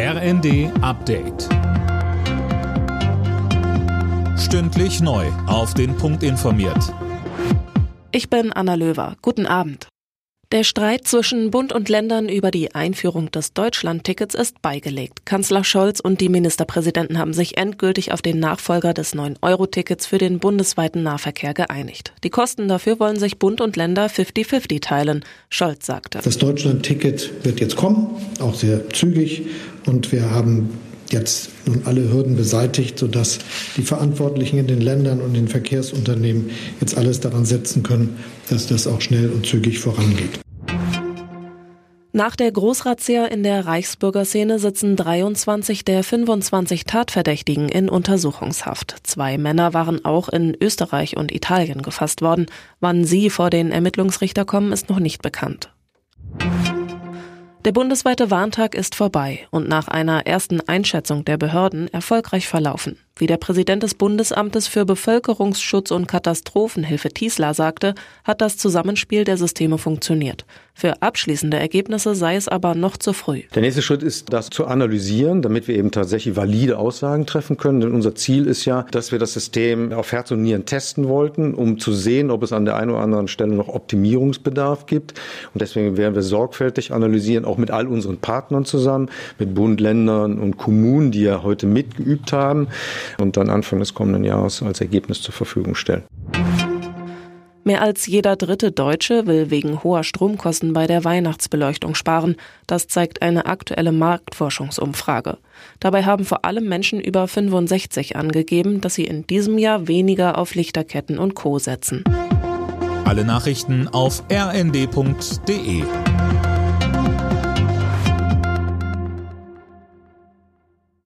RND Update. Stündlich neu. Auf den Punkt informiert. Ich bin Anna Löwer. Guten Abend. Der Streit zwischen Bund und Ländern über die Einführung des Deutschlandtickets ist beigelegt. Kanzler Scholz und die Ministerpräsidenten haben sich endgültig auf den Nachfolger des 9-Euro-Tickets für den bundesweiten Nahverkehr geeinigt. Die Kosten dafür wollen sich Bund und Länder 50-50 teilen. Scholz sagte. Das Deutschlandticket wird jetzt kommen, auch sehr zügig. Und wir haben jetzt nun alle Hürden beseitigt, sodass die Verantwortlichen in den Ländern und den Verkehrsunternehmen jetzt alles daran setzen können, dass das auch schnell und zügig vorangeht. Nach der Großrazzia in der Reichsbürgerszene sitzen 23 der 25 Tatverdächtigen in Untersuchungshaft. Zwei Männer waren auch in Österreich und Italien gefasst worden. Wann sie vor den Ermittlungsrichter kommen, ist noch nicht bekannt. Der bundesweite Warntag ist vorbei und nach einer ersten Einschätzung der Behörden erfolgreich verlaufen. Wie der Präsident des Bundesamtes für Bevölkerungsschutz und Katastrophenhilfe Tiesler sagte, hat das Zusammenspiel der Systeme funktioniert. Für abschließende Ergebnisse sei es aber noch zu früh. Der nächste Schritt ist, das zu analysieren, damit wir eben tatsächlich valide Aussagen treffen können. Denn unser Ziel ist ja, dass wir das System auf Herz und Nieren testen wollten, um zu sehen, ob es an der einen oder anderen Stelle noch Optimierungsbedarf gibt. Und deswegen werden wir sorgfältig analysieren, auch mit all unseren Partnern zusammen, mit Bund, Ländern und Kommunen, die ja heute mitgeübt haben und dann Anfang des kommenden Jahres als Ergebnis zur Verfügung stellen. Mehr als jeder dritte Deutsche will wegen hoher Stromkosten bei der Weihnachtsbeleuchtung sparen. Das zeigt eine aktuelle Marktforschungsumfrage. Dabei haben vor allem Menschen über 65 angegeben, dass sie in diesem Jahr weniger auf Lichterketten und Co setzen. Alle Nachrichten auf rnd.de